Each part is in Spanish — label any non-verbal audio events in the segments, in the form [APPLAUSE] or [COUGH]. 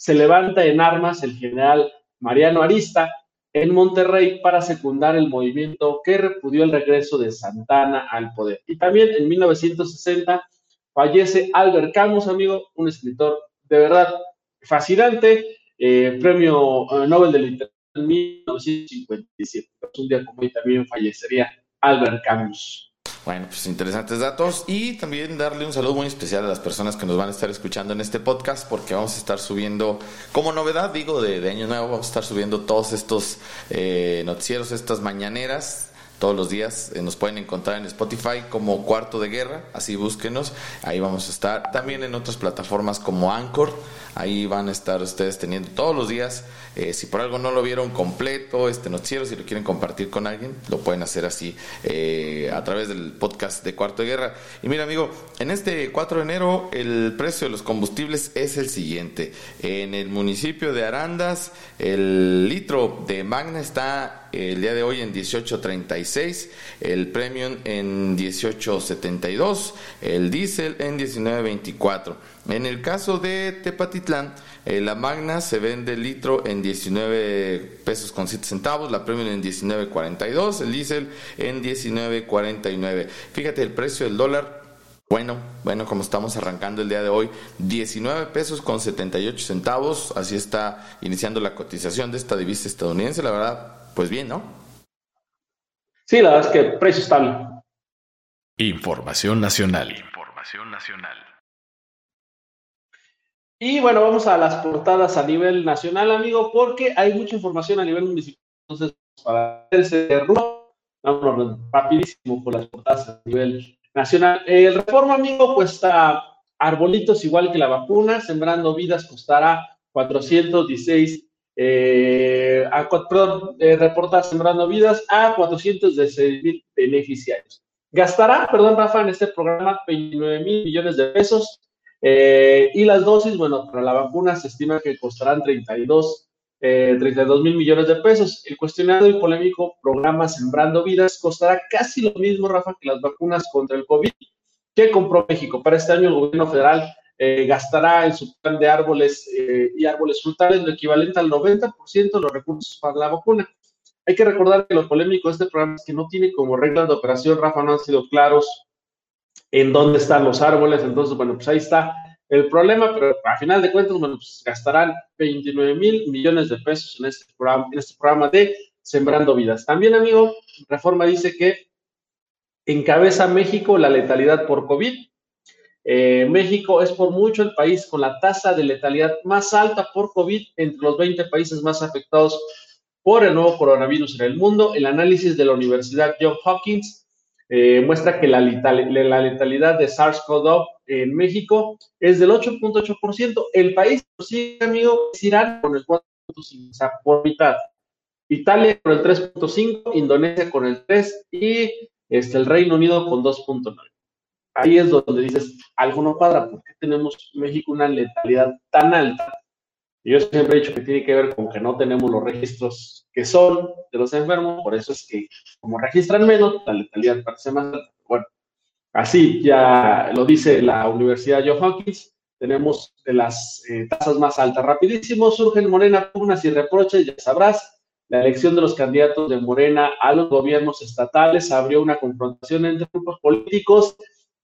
se levanta en armas el general Mariano Arista en Monterrey para secundar el movimiento que repudió el regreso de Santana al poder. Y también en 1960 fallece Albert Camus, amigo, un escritor de verdad fascinante, eh, premio eh, Nobel de Literatura en 1957. Un día como hoy también fallecería Albert Camus. Bueno, pues interesantes datos y también darle un saludo muy especial a las personas que nos van a estar escuchando en este podcast porque vamos a estar subiendo, como novedad digo, de, Año Nuevo, vamos a estar subiendo todos estos eh, noticieros, estas mañaneras todos los días. Eh, nos pueden encontrar en Spotify como Cuarto de Guerra, así búsquenos. Ahí vamos a estar. También en otras plataformas como Anchor. Ahí van a estar ustedes teniendo todos los días. Eh, si por algo no lo vieron completo, este noticiero, si lo quieren compartir con alguien, lo pueden hacer así eh, a través del podcast de Cuarto de Guerra. Y mira, amigo, en este 4 de enero el precio de los combustibles es el siguiente. En el municipio de Arandas, el litro de Magna está el día de hoy en 18.36, el Premium en 18.72, el Diesel en 19.24. En el caso de Tepatitlán, eh, la Magna se vende el litro en 19 pesos con 7 centavos, la Premium en 19.42, el Diesel en 19.49. Fíjate el precio del dólar bueno, bueno, como estamos arrancando el día de hoy, 19 pesos con 78 centavos, así está iniciando la cotización de esta divisa estadounidense, la verdad, pues bien, ¿no? Sí, la verdad es que precio estable. Información nacional. Información nacional. Y bueno, vamos a las portadas a nivel nacional, amigo, porque hay mucha información a nivel municipal. Entonces, para hacerse vamos rapidísimo por las portadas a nivel nacional. El Reforma, amigo, cuesta arbolitos igual que la vacuna, sembrando vidas costará 416 eh, a, perdón, eh, reporta Sembrando Vidas a 416 mil beneficiarios. Gastará, perdón, Rafa, en este programa 29 mil millones de pesos. Eh, y las dosis, bueno, para la vacuna se estima que costarán 32, 32 mil millones de pesos. El cuestionado y polémico programa Sembrando Vidas costará casi lo mismo, Rafa, que las vacunas contra el COVID que compró México. Para este año el gobierno federal eh, gastará en su plan de árboles eh, y árboles frutales lo equivalente al 90% de los recursos para la vacuna. Hay que recordar que lo polémico de este programa es que no tiene como reglas de operación, Rafa, no han sido claros en dónde están los árboles, entonces, bueno, pues ahí está el problema, pero a final de cuentas, bueno, pues gastarán 29 mil millones de pesos en este programa, en este programa de Sembrando Vidas. También, amigo, Reforma dice que encabeza México la letalidad por COVID eh, México es por mucho el país con la tasa de letalidad más alta por COVID entre los 20 países más afectados por el nuevo coronavirus en el mundo. El análisis de la Universidad Johns Hopkins eh, muestra que la, letalidad de SARS-CoV-2 en México es del 8.8%. El país, sí, amigo, es Irán con el 4.5%, o por mitad. Italia con el 3.5%, Indonesia con el 3% y este, el Reino Unido con 2.9% ahí es donde dices, algo no cuadra, ¿por qué tenemos México una letalidad tan alta? Yo siempre he dicho que tiene que ver con que no tenemos los registros que son de los enfermos, por eso es que como registran menos, la letalidad parece más alta. Bueno, así ya lo dice la Universidad Johns Hopkins, tenemos de las eh, tasas más altas. Rapidísimo, surgen Morena pugnas y reproches, ya sabrás, la elección de los candidatos de Morena a los gobiernos estatales abrió una confrontación entre grupos políticos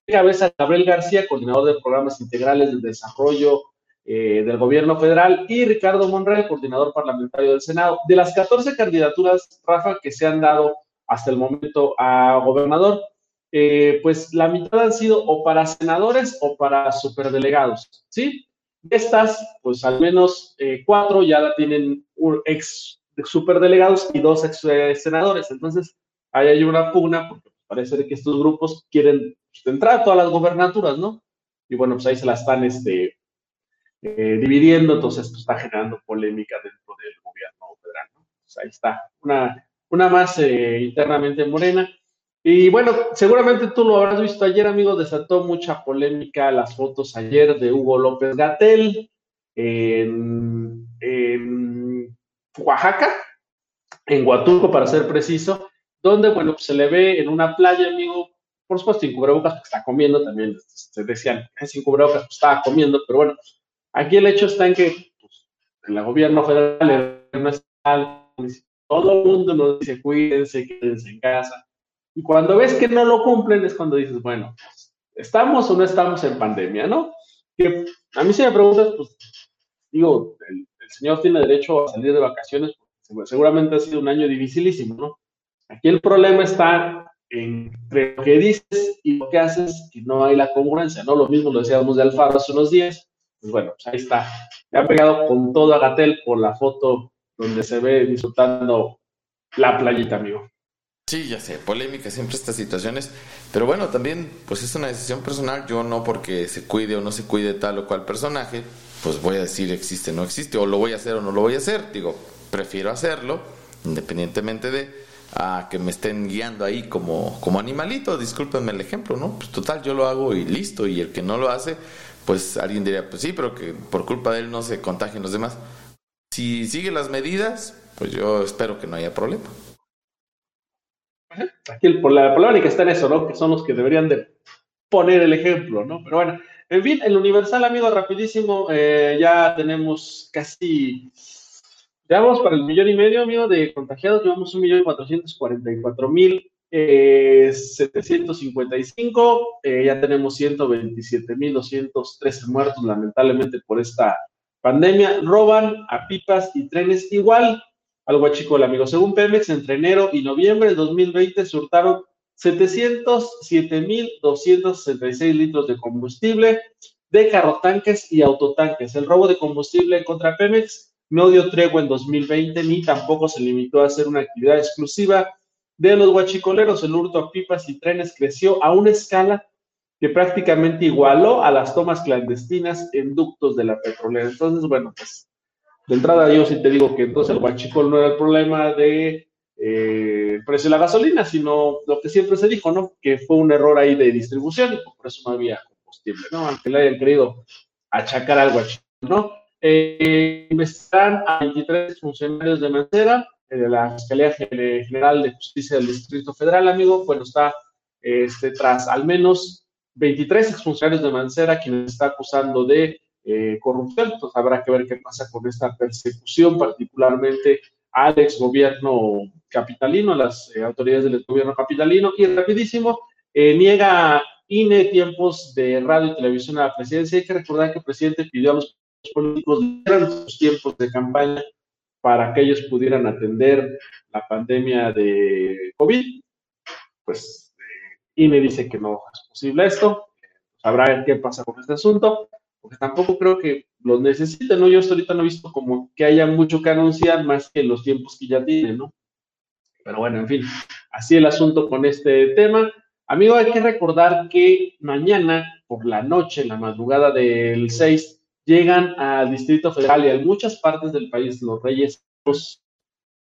cabeza Gabriel García, coordinador de programas integrales de desarrollo eh, del gobierno federal, y Ricardo Monreal, coordinador parlamentario del Senado. De las 14 candidaturas, Rafa, que se han dado hasta el momento a gobernador, eh, pues la mitad han sido o para senadores o para superdelegados, ¿sí? De estas, pues al menos eh, cuatro ya la tienen ex superdelegados y dos ex senadores. Entonces, ahí hay una pugna porque parece que estos grupos quieren entrar a todas las gobernaturas, ¿no? Y bueno, pues ahí se la están este, eh, dividiendo, entonces esto está generando polémica dentro del gobierno federal. ahí está, una, una más eh, internamente morena. Y bueno, seguramente tú lo habrás visto ayer, amigo, desató mucha polémica las fotos ayer de Hugo López Gatel en, en Oaxaca, en Huatulco, para ser preciso, donde, bueno, se le ve en una playa, amigo, por supuesto, sin cubrebocas, porque está comiendo, también se decían, sin cubrebocas, pues, estaba comiendo, pero bueno, aquí el hecho está en que pues, el gobierno federal, el todo el mundo nos dice, cuídense, quédense en casa, y cuando ves que no lo cumplen es cuando dices, bueno, pues, ¿estamos o no estamos en pandemia, no? Que a mí si me preguntas, pues, digo, el, el señor tiene derecho a salir de vacaciones, seguramente ha sido un año dificilísimo, ¿no? Aquí el problema está entre lo que dices y lo que haces, que no hay la congruencia, ¿no? Lo mismo lo decíamos de Alfaro hace unos días, pues bueno, pues ahí está. Me ha pegado con todo a Gatel por la foto donde se ve disfrutando la playita, amigo. Sí, ya sé, polémica siempre estas situaciones, pero bueno, también pues es una decisión personal, yo no porque se cuide o no se cuide tal o cual personaje, pues voy a decir existe o no existe, o lo voy a hacer o no lo voy a hacer, digo, prefiero hacerlo, independientemente de a que me estén guiando ahí como, como animalito, discúlpenme el ejemplo, ¿no? Pues total, yo lo hago y listo, y el que no lo hace, pues alguien diría, pues sí, pero que por culpa de él no se contagien los demás. Si sigue las medidas, pues yo espero que no haya problema. Aquí el, la polémica está en eso, ¿no? Que son los que deberían de poner el ejemplo, ¿no? Pero bueno, en fin, el Universal, amigo, rapidísimo, eh, ya tenemos casi Llevamos para el millón y medio, amigo, de contagiados, llevamos un millón cuatrocientos cuarenta y cuatro mil eh, setecientos cincuenta y cinco, eh, ya tenemos ciento veintisiete mil doscientos trece muertos, lamentablemente, por esta pandemia. Roban a pipas y trenes igual al el amigo. Según Pemex, entre enero y noviembre del 2020 se hurtaron 707.266 litros de combustible de carrotanques y autotanques. El robo de combustible contra Pemex no dio tregua en 2020 ni tampoco se limitó a hacer una actividad exclusiva de los guachicoleros. El hurto a pipas y trenes creció a una escala que prácticamente igualó a las tomas clandestinas en ductos de la petrolera. Entonces, bueno, pues de entrada yo sí te digo que entonces el guachicol no era el problema de eh, precio de la gasolina, sino lo que siempre se dijo, ¿no? Que fue un error ahí de distribución y por eso no había combustible, ¿no? Aunque le hayan querido achacar al guachicol, ¿no? eh, a 23 funcionarios de Mancera, de la Fiscalía General de Justicia del Distrito Federal, amigo. Bueno, está este, tras al menos 23 exfuncionarios de Mancera, quienes está acusando de eh, corrupción. Entonces habrá que ver qué pasa con esta persecución, particularmente al ex gobierno capitalino, a las eh, autoridades del gobierno capitalino. Y rapidísimo, niega INE tiempos de radio y televisión a la presidencia. Hay que recordar que el presidente pidió a los políticos dieran sus tiempos de campaña para que ellos pudieran atender la pandemia de COVID. Pues y me dice que no es posible esto. Sabrá qué pasa con este asunto, porque tampoco creo que los necesiten, ¿no? Yo hasta ahorita no he visto como que haya mucho que anunciar más que los tiempos que ya tienen, ¿no? Pero bueno, en fin, así el asunto con este tema. Amigo, hay que recordar que mañana por la noche, la madrugada del 6, llegan al Distrito Federal y a muchas partes del país, los Reyes, pues,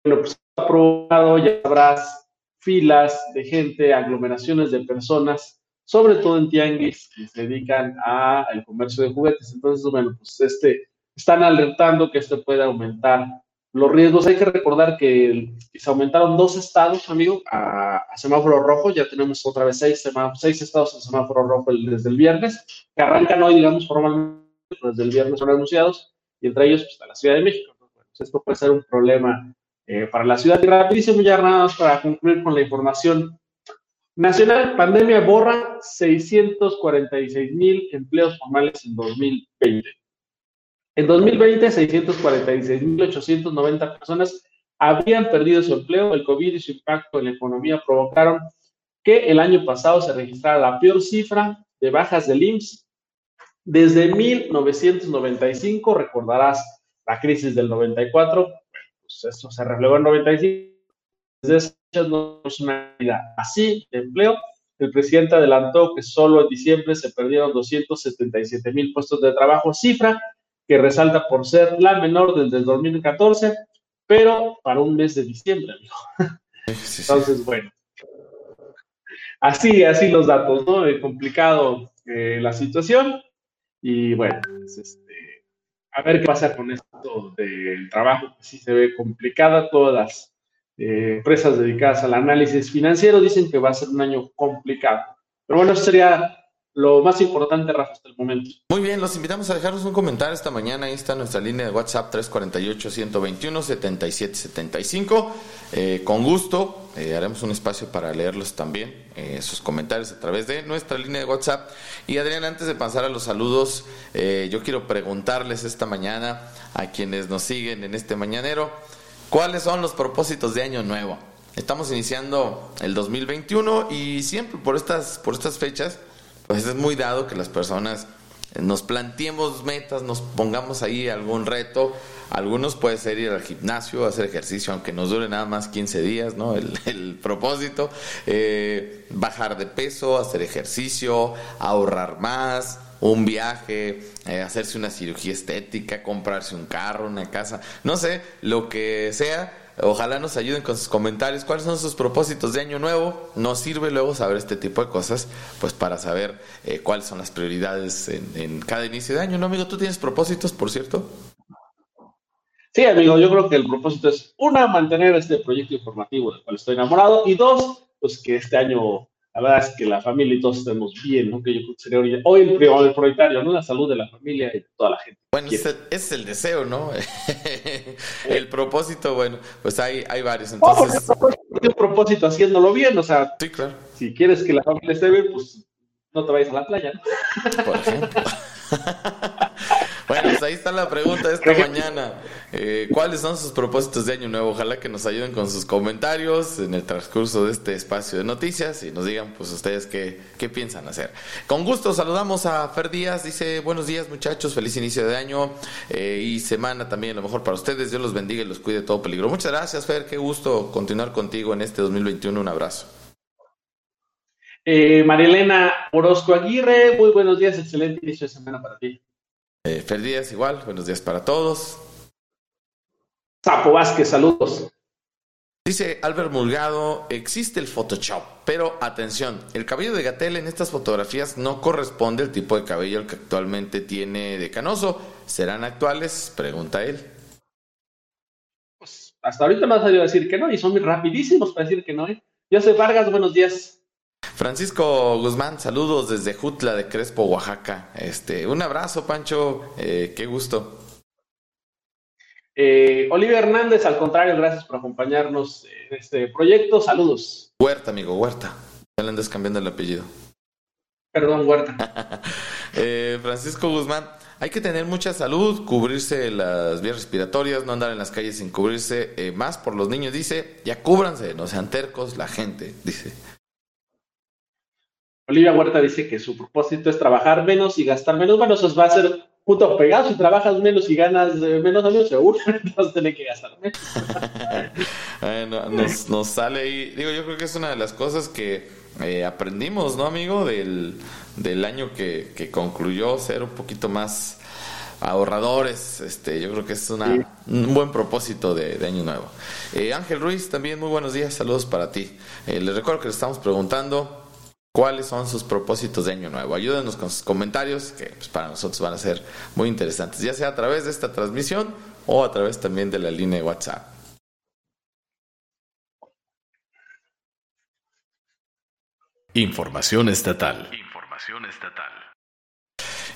bueno, pues aprobado, ya habrás filas de gente, aglomeraciones de personas, sobre todo en tianguis que se dedican al comercio de juguetes. Entonces, bueno, pues este, están alertando que esto puede aumentar los riesgos. Hay que recordar que se aumentaron dos estados, amigo, a, semáforo rojo. Ya tenemos otra vez seis, seis estados en semáforo rojo desde el viernes, que arrancan hoy, digamos, formalmente desde el viernes son anunciados, y entre ellos pues, está la Ciudad de México. Pues, esto puede ser un problema eh, para la ciudad. Y rapidísimo, ya nada más para concluir con la información nacional, pandemia borra 646 mil empleos formales en 2020. En 2020, 646.890 personas habían perdido su empleo. El COVID y su impacto en la economía provocaron que el año pasado se registrara la peor cifra de bajas del IMSS desde 1995, recordarás la crisis del 94, pues eso se reflejó en 95. Desde ese no es una vida así de empleo. El presidente adelantó que solo en diciembre se perdieron 277 mil puestos de trabajo, cifra que resalta por ser la menor desde el 2014, pero para un mes de diciembre, amigo. Entonces, bueno. Así, así los datos, ¿no? Es complicado eh, la situación. Y bueno, pues, este, a ver qué pasa con esto del trabajo, que sí se ve complicada. Todas las eh, empresas dedicadas al análisis financiero dicen que va a ser un año complicado. Pero bueno, eso sería lo más importante, Rafa, hasta el momento. Muy bien, los invitamos a dejarnos un comentario esta mañana. Ahí está nuestra línea de WhatsApp 348-121-7775. Eh, con gusto, eh, haremos un espacio para leerlos también, eh, sus comentarios a través de nuestra línea de WhatsApp. Y Adrián, antes de pasar a los saludos, yo quiero preguntarles esta mañana a quienes nos siguen en este mañanero, ¿cuáles son los propósitos de Año Nuevo? Estamos iniciando el 2021 y siempre por estas, por estas fechas pues es muy dado que las personas nos planteemos metas, nos pongamos ahí algún reto. Algunos puede ser ir al gimnasio, hacer ejercicio, aunque nos dure nada más 15 días, ¿no? [LAUGHS] El, propósito. Eh, bajar de peso, hacer ejercicio, ahorrar más, un viaje, eh, hacerse una cirugía estética, comprarse un carro, una casa, no sé, lo que sea Ojalá nos ayuden con sus comentarios. ¿Cuáles son sus propósitos de año nuevo? Nos sirve luego saber este tipo de cosas, pues para saber eh, cuáles son las prioridades en, cada inicio de año. ¿No, amigo? ¿Tú tienes propósitos, por cierto? Sí, amigo, yo creo que el propósito es, una, mantener este proyecto informativo del cual estoy enamorado, y dos, pues que este año la verdad es que la familia y todos estemos bien, ¿no? Que yo creo que sería hoy el, el prioritario, ¿no? La salud de la familia y de toda la gente. Bueno, ese, es el deseo, ¿no? [LAUGHS] el propósito, bueno, pues hay, hay varios. Entonces... un propósito haciéndolo bien, o sea, sí, claro. si quieres que la familia esté bien, pues no te vayas a la playa, ¿no? Por ejemplo. [LAUGHS] Bueno, pues ahí está la pregunta de esta mañana. Eh, ¿Cuáles son sus propósitos de año nuevo? Ojalá que nos ayuden con sus comentarios en el transcurso de este espacio de noticias y nos digan pues ustedes qué, qué piensan hacer. Con gusto saludamos a Fer Díaz, dice buenos días muchachos, feliz inicio de año eh, y semana también, lo mejor para ustedes, Dios los bendiga y los cuide de todo peligro. Muchas gracias Fer, qué gusto continuar contigo en este 2021, un abrazo. Eh, Marilena Orozco Aguirre, muy buenos días, excelente inicio de semana para ti. Eh, Fer Díaz, igual, buenos días para todos. Sapo Vázquez, saludos. Dice Albert Mulgado, existe el Photoshop, pero atención, el cabello de Gatel en estas fotografías no corresponde al tipo de cabello que actualmente tiene de canoso. ¿Serán actuales? Pregunta él. Pues hasta ahorita me ha salido a decir que no y son rapidísimos para decir que no. ¿eh? José Vargas, buenos días. Francisco Guzmán, saludos desde Jutla de Crespo, Oaxaca. Este, un abrazo, Pancho, eh, qué gusto. Eh, Oliver Hernández, al contrario, gracias por acompañarnos en este proyecto. Saludos. Huerta, amigo, Huerta. Ya le andas cambiando el apellido. Perdón, Huerta. [LAUGHS] Eh, Francisco Guzmán, hay que tener mucha salud, cubrirse las vías respiratorias, no andar en las calles sin cubrirse, más por los niños, dice, ya cúbranse, no sean tercos la gente, dice. Olivia Huerta dice que su propósito es trabajar menos y gastar menos. Bueno, eso va a ser punto pegado. Si trabajas menos y ganas menos, amigos, seguro vas a tener que gastar menos. [LAUGHS] bueno, nos, nos, sale ahí. Digo, yo creo que es una de las cosas que eh, aprendimos, ¿no, amigo? Del, del año que, que concluyó, ser un poquito más ahorradores. Este, yo creo que es una, un buen propósito de, año nuevo. Eh, Ángel Ruiz, también muy buenos días, saludos para ti. Eh, les recuerdo que le estamos preguntando cuáles son sus propósitos de año nuevo. Ayúdenos con sus comentarios, que pues, para nosotros van a ser muy interesantes, ya sea a través de esta transmisión o a través también de la línea de WhatsApp. Información estatal. Información estatal.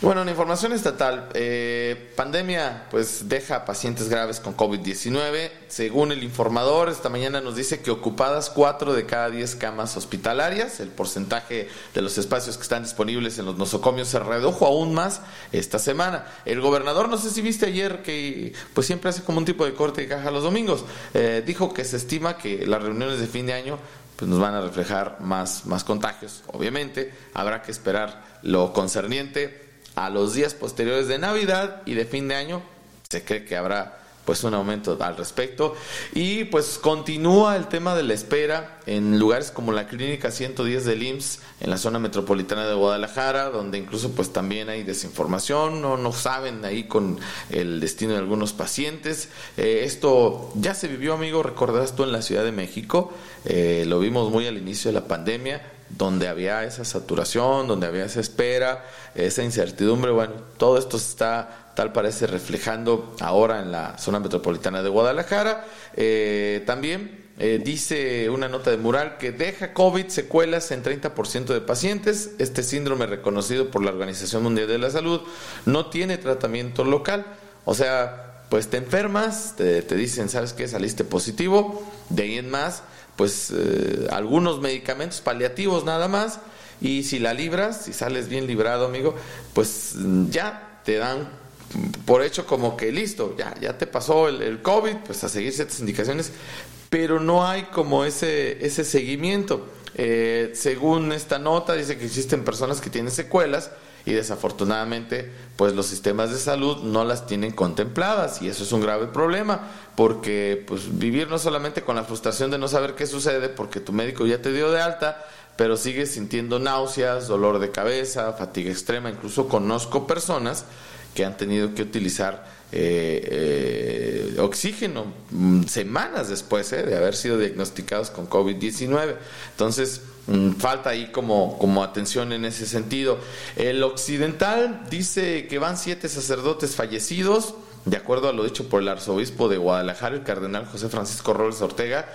Bueno, en información estatal, eh, pandemia pues deja pacientes graves con COVID-19. Según el informador, esta mañana nos dice que ocupadas 4 de cada 10 camas hospitalarias, el porcentaje de los espacios que están disponibles en los nosocomios se redujo aún más esta semana. El gobernador, no sé si viste ayer que pues siempre hace como un tipo de corte de caja los domingos, eh, dijo que se estima que las reuniones de fin de año pues nos van a reflejar más, más contagios. Obviamente, habrá que esperar lo concerniente a los días posteriores de Navidad y de fin de año, se cree que habrá pues un aumento al respecto. Y pues continúa el tema de la espera en lugares como la Clínica 110 del IMSS, en la zona metropolitana de Guadalajara, donde incluso pues también hay desinformación, no, no saben ahí con el destino de algunos pacientes. Eh, esto ya se vivió, amigo, recordarás tú en la Ciudad de México, eh, lo vimos muy al inicio de la pandemia, donde había esa saturación, donde había esa espera, esa incertidumbre, bueno, todo esto está tal parece reflejando ahora en la zona metropolitana de Guadalajara. Eh, también eh, dice una nota de mural que deja COVID secuelas en 30% de pacientes. Este síndrome reconocido por la Organización Mundial de la Salud no tiene tratamiento local. O sea, pues te enfermas, te, dicen, ¿sabes qué? Saliste positivo. De ahí en más, pues eh, algunos medicamentos paliativos nada más. Y si la libras, si sales bien librado, amigo, pues ya te dan por hecho como que listo, ya, ya te pasó el, COVID, pues a seguir ciertas indicaciones, pero no hay como ese, ese seguimiento. Eh, según esta nota, dice que existen personas que tienen secuelas y desafortunadamente pues los sistemas de salud no las tienen contempladas y eso es un grave problema porque pues vivir no solamente con la frustración de no saber qué sucede porque tu médico ya te dio de alta pero sigues sintiendo náuseas, dolor de cabeza, fatiga extrema, incluso conozco personas que han tenido que utilizar eh, eh, oxígeno mm, semanas después eh, de haber sido diagnosticados con COVID-19. Entonces, mm, falta ahí como, como atención en ese sentido. El occidental dice que van siete sacerdotes fallecidos. De acuerdo a lo dicho por el arzobispo de Guadalajara, el cardenal José Francisco Robles Ortega,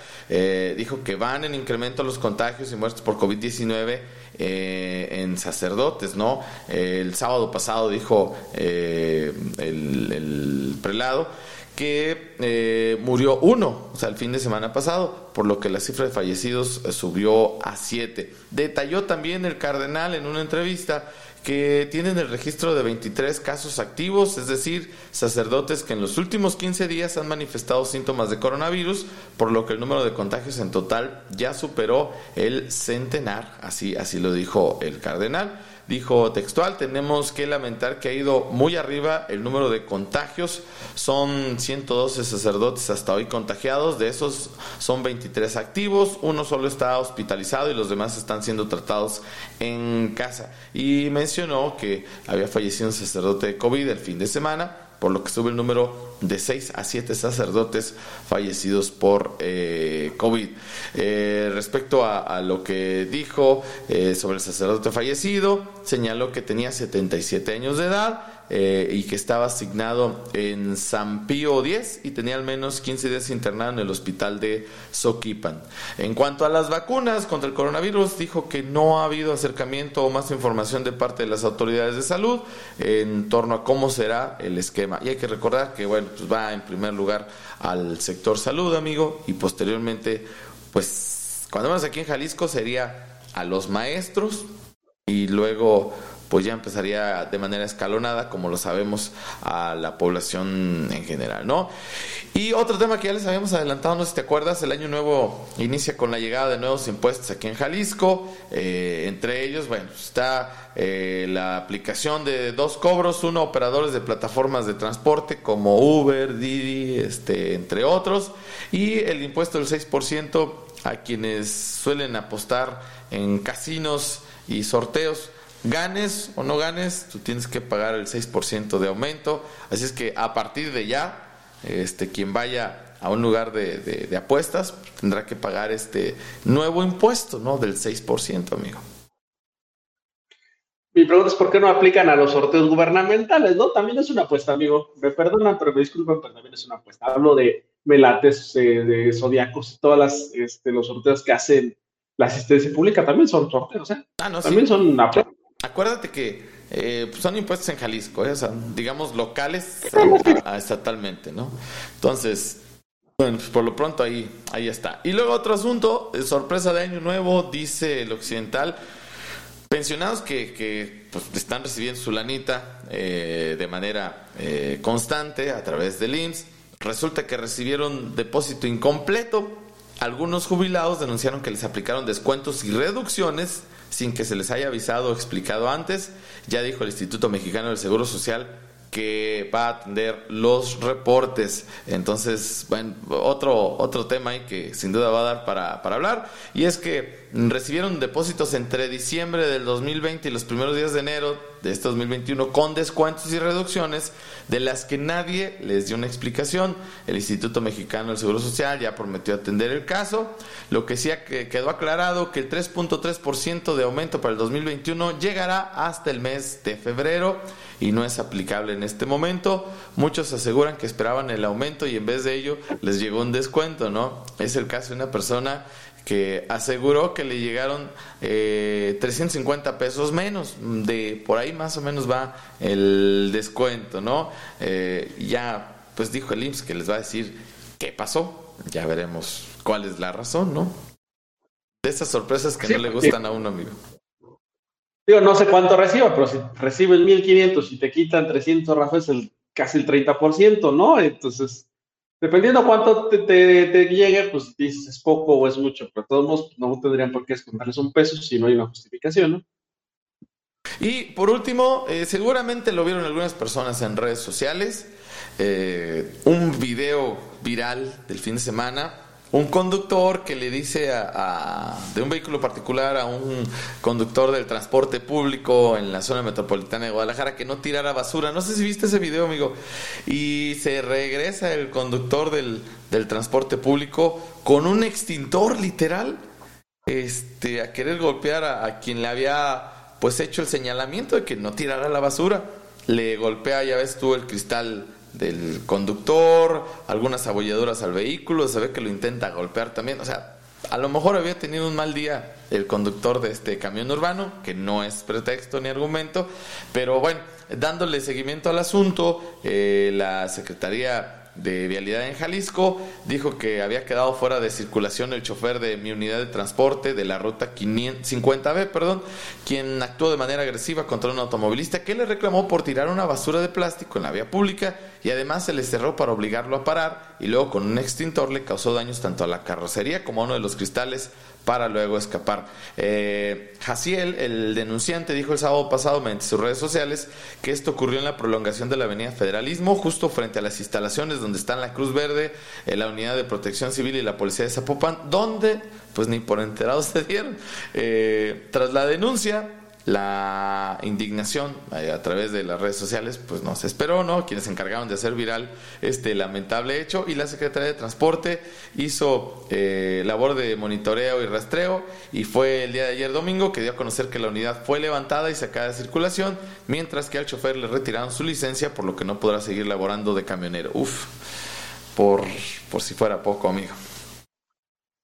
dijo que van en incremento los contagios y muertes por COVID-19 eh, en sacerdotes, ¿no? el sábado pasado dijo eh, el, prelado que eh, murió uno, o sea, el fin de semana pasado, por lo que la cifra de fallecidos subió a siete. Detalló también el cardenal en una entrevista que tienen el registro de 23 casos activos, es decir, sacerdotes que en los últimos 15 días han manifestado síntomas de coronavirus, por lo que el número de contagios en total ya superó el centenar, así, así lo dijo el cardenal. Dijo textual, tenemos que lamentar que ha ido muy arriba el número de contagios. Son 112 sacerdotes hasta hoy contagiados, de esos son 23 activos, uno solo está hospitalizado y los demás están siendo tratados en casa. Y mencionó que había fallecido un sacerdote de COVID el fin de semana, por lo que sube el número de 6 a 7 sacerdotes fallecidos por eh, COVID. Eh, respecto a, lo que dijo eh, sobre el sacerdote fallecido, señaló que tenía 77 años de edad eh, y que estaba asignado en San Pío X y tenía al menos 15 días internado en el hospital de Soquipan. En cuanto a las vacunas contra el coronavirus, dijo que no ha habido acercamiento o más información de parte de las autoridades de salud en torno a cómo será el esquema. Y hay que recordar que, bueno, pues va en primer lugar al sector salud, amigo, y posteriormente, pues, cuando vamos aquí en Jalisco sería a los maestros y luego pues ya empezaría de manera escalonada, como lo sabemos, a la población en general, ¿no? Y otro tema que ya les habíamos adelantado, no sé si te acuerdas, el año nuevo inicia con la llegada de nuevos impuestos aquí en Jalisco, eh, entre ellos, bueno, está eh, la aplicación de dos cobros, uno operadores de plataformas de transporte como Uber, Didi, este, entre otros, y el impuesto del 6% a quienes suelen apostar en casinos y sorteos ganes o no ganes, tú tienes que pagar el 6% de aumento. Así es que a partir de ya, este, quien vaya a un lugar de, de, apuestas tendrá que pagar este nuevo impuesto, ¿no? Del 6%, amigo. Mi pregunta es por qué no aplican a los sorteos gubernamentales, ¿no? También es una apuesta, amigo. Me perdonan, pero me disculpan, pero también es una apuesta. Hablo de melates, eh, de zodiacos, todas las, este, los sorteos que hacen la asistencia pública también son sorteos, ¿eh? Ah, no, también son apuestas acuérdate que eh, pues, son impuestos en Jalisco, ¿eh? digamos locales estatalmente, ¿no? Entonces, bueno, pues por lo pronto ahí, ahí está. Y luego otro asunto, eh, sorpresa de año nuevo, dice el occidental, pensionados que, que pues, están recibiendo su lanita de manera constante a través del IMSS, resulta que recibieron depósito incompleto. Algunos jubilados denunciaron que les aplicaron descuentos y reducciones sin que se les haya avisado o explicado antes. Ya dijo el Instituto Mexicano del Seguro Social que va a atender los reportes. Entonces, bueno, otro, otro tema ahí que sin duda va a dar para, para hablar, y es que recibieron depósitos entre diciembre del 2020 y los primeros días de enero de este 2021 con descuentos y reducciones de las que nadie les dio una explicación. El Instituto Mexicano del Seguro Social ya prometió atender el caso. Lo que sí quedó aclarado que el 3.3% de aumento para el 2021 llegará hasta el mes de febrero y no es aplicable en este momento. Muchos aseguran que esperaban el aumento y en vez de ello les llegó un descuento, ¿no? Es el caso de una persona que aseguró que le llegaron eh, 350 pesos menos. De por ahí más o menos va el descuento, ¿no? Eh, ya, pues dijo el IMSS que les va a decir qué pasó. Ya veremos cuál es la razón, ¿no? De esas sorpresas que no le gustan a uno, amigo. Digo, no sé cuánto reciba, pero si recibes 1500 y te quitan 300, Rafa, es el, casi el 30%, ¿no? Entonces, Dependiendo cuánto te, te, llegue, pues dices es poco o es mucho, pero todos modos no tendrían por qué esconderles un peso si no hay una justificación, ¿no? Y por último, eh, seguramente lo vieron algunas personas en redes sociales, eh, un video viral del fin de semana un conductor que le dice a, de un vehículo particular a un conductor del transporte público en la zona metropolitana de Guadalajara que no tirara basura. No sé si viste ese video, amigo. Y se regresa el conductor del, del transporte público con un extintor literal este, a querer golpear a, a quien le había pues hecho el señalamiento de que no tirara la basura. Le golpea, ya ves tú, el cristal del conductor, algunas abolladuras al vehículo, se ve que lo intenta golpear también, o sea, a lo mejor había tenido un mal día el conductor de este camión urbano, que no es pretexto ni argumento, pero bueno, dándole seguimiento al asunto, eh, la Secretaría de Vialidad en Jalisco dijo que había quedado fuera de circulación el chofer de mi unidad de transporte de la ruta 50B, perdón, quien actuó de manera agresiva contra un automovilista que le reclamó por tirar una basura de plástico en la vía pública y además se le cerró para obligarlo a parar y luego con un extintor le causó daños tanto a la carrocería como a uno de los cristales para luego escapar. Eh, Jaciel, el denunciante, dijo el sábado pasado mediante sus redes sociales que esto ocurrió en la prolongación de la Avenida Federalismo, justo frente a las instalaciones donde están la Cruz Verde, la Unidad de Protección Civil y la Policía de Zapopan, donde pues ni por enterados se dieron. Eh, tras la denuncia, la indignación eh, a través de las redes sociales pues no se esperó, ¿no? Quienes se encargaron de hacer viral este lamentable hecho y la Secretaría de Transporte hizo eh, labor de monitoreo y rastreo y fue el día de ayer domingo que dio a conocer que la unidad fue levantada y sacada de circulación mientras que al chofer le retiraron su licencia por lo que no podrá seguir laborando de camionero. Uf, por, por si fuera poco, amigo.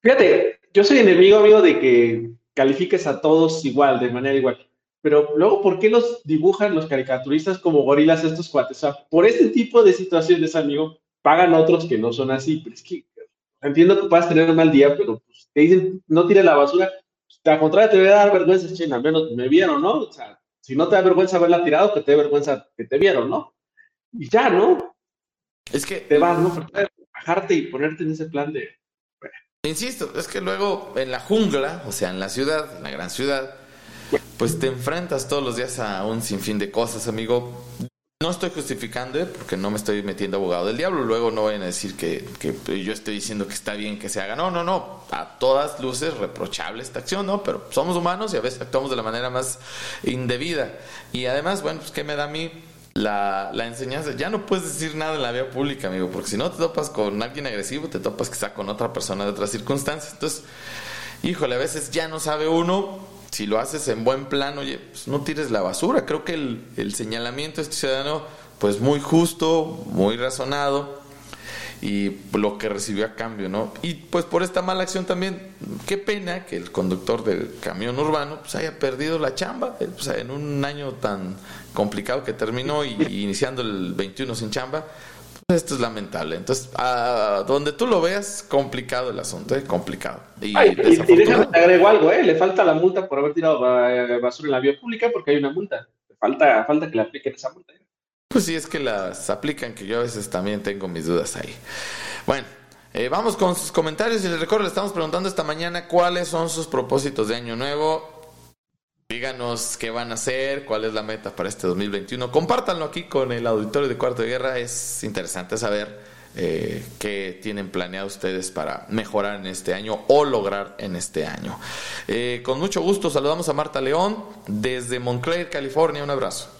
Fíjate, yo soy enemigo, amigo, de que califiques a todos igual, de manera igual pero luego, ¿por qué los dibujan los caricaturistas como gorilas estos cuates? O sea, por este tipo de situaciones, amigo, pagan otros que no son así. Pero es que entiendo que puedas tener un mal día, pero pues, te dicen, no tires la basura. Al contrario, te voy a dar vergüenza, china, al menos me vieron, ¿no? O sea, si no te da vergüenza haberla tirado, que te dé vergüenza que te vieron, ¿no? Y ya, ¿no? Es que... Te vas, ¿no? bajarte y ponerte en ese plan de... Insisto, es que luego en la jungla, o sea, en la ciudad, en la gran ciudad, pues te enfrentas todos los días a un sinfín de cosas, amigo. No estoy justificando, ¿eh? porque no me estoy metiendo abogado del diablo. Luego no vayan a decir que, yo estoy diciendo que está bien que se haga. No, no, no. A todas luces reprochable esta acción, ¿no? Pero somos humanos y a veces actuamos de la manera más indebida. Y además, bueno, pues ¿qué me da a mí la, la, enseñanza. Ya no puedes decir nada en la vía pública, amigo, porque si no te topas con alguien agresivo, te topas quizá con otra persona de otras circunstancias. Entonces, híjole, a veces ya no sabe uno si lo haces en buen plan, oye, pues no tires la basura. Creo que el, señalamiento de este ciudadano, pues muy justo, muy razonado y lo que recibió a cambio, ¿no? Y pues por esta mala acción también, qué pena que el conductor del camión urbano pues haya perdido la chamba, pues, en un año tan complicado que terminó y iniciando el 21 sin chamba, esto es lamentable. Entonces, a donde tú lo veas, complicado el asunto, ¿eh? complicado. Y, Ay, y, déjame te agrego algo, ¿eh? le falta la multa por haber tirado basura en la vía pública porque hay una multa. Falta, falta que le apliquen esa multa. ¿eh? Pues sí, es que las aplican, que yo a veces también tengo mis dudas ahí. Bueno, eh, vamos con sus comentarios y les recuerdo, le estamos preguntando esta mañana cuáles son sus propósitos de año nuevo. Díganos qué van a hacer, cuál es la meta para este 2021. Compártanlo aquí con el auditorio de Cuarto de Guerra. Es interesante saber eh, qué tienen planeado ustedes para mejorar en este año o lograr en este año. Eh, con mucho gusto saludamos a Marta León desde Montclair, California. Un abrazo.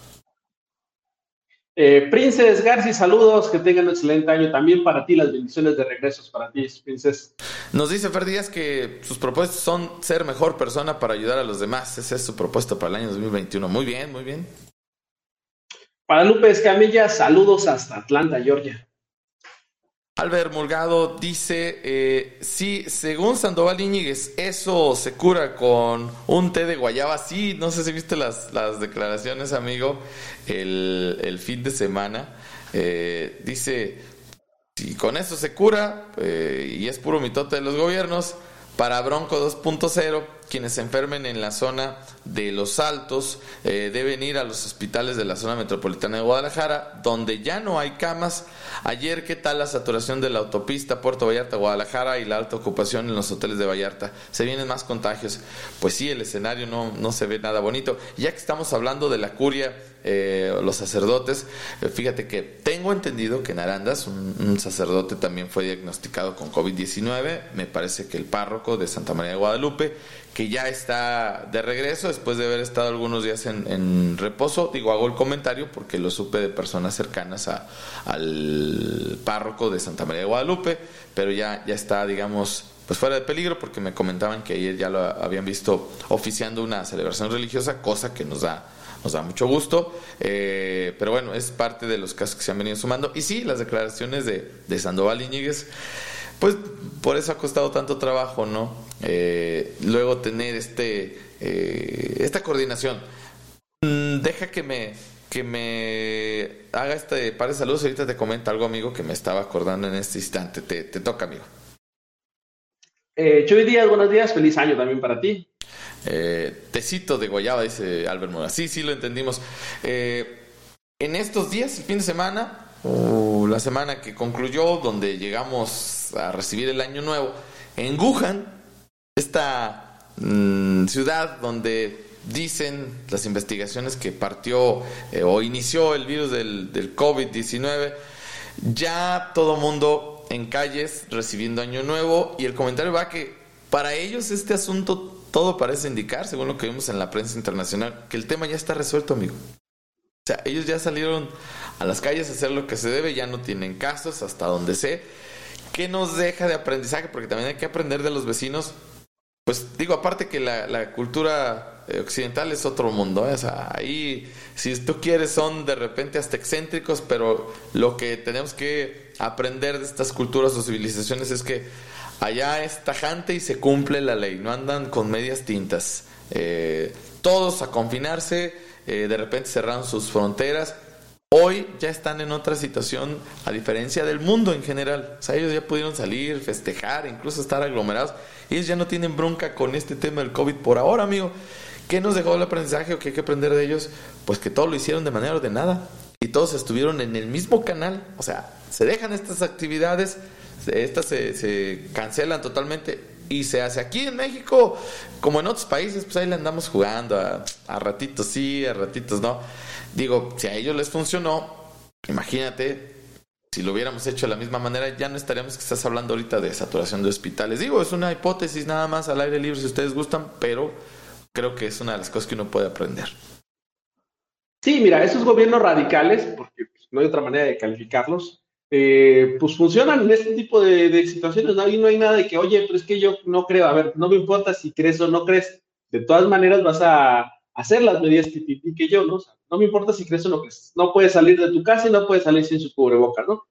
Eh, Princes Garci, saludos, que tengan un excelente año también para ti, las bendiciones de regresos para ti, Princes. Nos dice Fer Díaz que sus propuestas son ser mejor persona para ayudar a los demás. Esa es su propuesta para el año 2021. Muy bien, muy bien. Para Lupe Escamilla, saludos hasta Atlanta, Georgia. Albert Mulgado dice, eh, sí, según Sandoval Íñiguez, eso se cura con un té de guayaba. Sí, no sé si viste las, las declaraciones, amigo, el, fin de semana. Eh, dice, si con eso se cura eh, y es puro mitote de los gobiernos, para Bronco 2.0, quienes se enfermen en la zona de los Altos eh, deben ir a los hospitales de la zona metropolitana de Guadalajara, donde ya no hay camas. Ayer, ¿qué tal la saturación de la autopista Puerto Vallarta-Guadalajara y la alta ocupación en los hoteles de Vallarta? ¿Se vienen más contagios? Pues sí, el escenario no, no se ve nada bonito. Ya que estamos hablando de la curia eh, los sacerdotes. Eh, fíjate que tengo entendido que en Arandas un, sacerdote también fue diagnosticado con COVID-19. Me parece que el párroco de Santa María de Guadalupe, que ya está de regreso después de haber estado algunos días en, reposo. Digo, hago el comentario porque lo supe de personas cercanas a, al párroco de Santa María de Guadalupe, pero ya, ya está, digamos, pues fuera de peligro porque me comentaban que ayer ya lo habían visto oficiando una celebración religiosa, cosa que nos da nos da mucho gusto, eh, pero bueno, es parte de los casos que se han venido sumando. Y sí, las declaraciones de, de Sandoval Iñiguez, pues por eso ha costado tanto trabajo, ¿no? Eh, luego tener este, eh, esta coordinación. Mm, deja que me, que me haga este par de saludos. Ahorita te comenta algo, amigo, que me estaba acordando en este instante. Te, te toca, amigo. Eh, Chuy Díaz, buenos días. Feliz año también para ti. Eh, tecito de guayaba, dice Albert Mora. Sí, sí, lo entendimos. Eh, en estos días, el fin de semana, la semana que concluyó, donde llegamos a recibir el año nuevo, en Wuhan, esta mm, ciudad donde dicen las investigaciones que partió eh, o inició el virus del, del COVID-19, ya todo mundo en calles recibiendo año nuevo y el comentario va que para ellos este asunto todo parece indicar, según lo que vimos en la prensa internacional, que el tema ya está resuelto, amigo. O sea, ellos ya salieron a las calles a hacer lo que se debe, ya no tienen casos, hasta donde sé. ¿Qué nos deja de aprendizaje? Porque también hay que aprender de los vecinos. Pues digo, aparte que la, cultura eh, occidental es otro mundo. ¿eh? Ahí, si tú quieres, son de repente hasta excéntricos, pero lo que tenemos que aprender de estas culturas o civilizaciones es que Allá es tajante y se cumple la ley, no andan con medias tintas. Eh, todos a confinarse, de repente cerraron sus fronteras. Hoy ya están en otra situación, a diferencia del mundo en general. O sea, ellos ya pudieron salir, festejar, incluso estar aglomerados. Ellos ya no tienen bronca con este tema del COVID por ahora, amigo. ¿Qué nos dejó el aprendizaje o qué hay que aprender de ellos? Pues que todos lo hicieron de manera ordenada y todos estuvieron en el mismo canal. O sea, se dejan estas actividades, estas se, cancelan totalmente y se hace aquí en México, como en otros países, pues ahí le andamos jugando a ratitos sí, a ratitos no. Digo, si a ellos les funcionó, imagínate, si lo hubiéramos hecho de la misma manera, ya no estaríamos que estás hablando ahorita de saturación de hospitales. Digo, es una hipótesis nada más al aire libre si ustedes gustan, pero creo que es una de las cosas que uno puede aprender. Sí, mira, esos gobiernos radicales, porque pues, no hay otra manera de calificarlos, eh, pues funcionan en este tipo de, situaciones, ¿no? No hay nada de que, oye, pero es que yo no creo, a ver, no me importa si crees o no crees, de todas maneras vas a hacer las medidas que yo, ¿no? no me importa si crees o no crees, no puedes salir de tu casa y no puedes salir sin su cubrebocas, ¿no?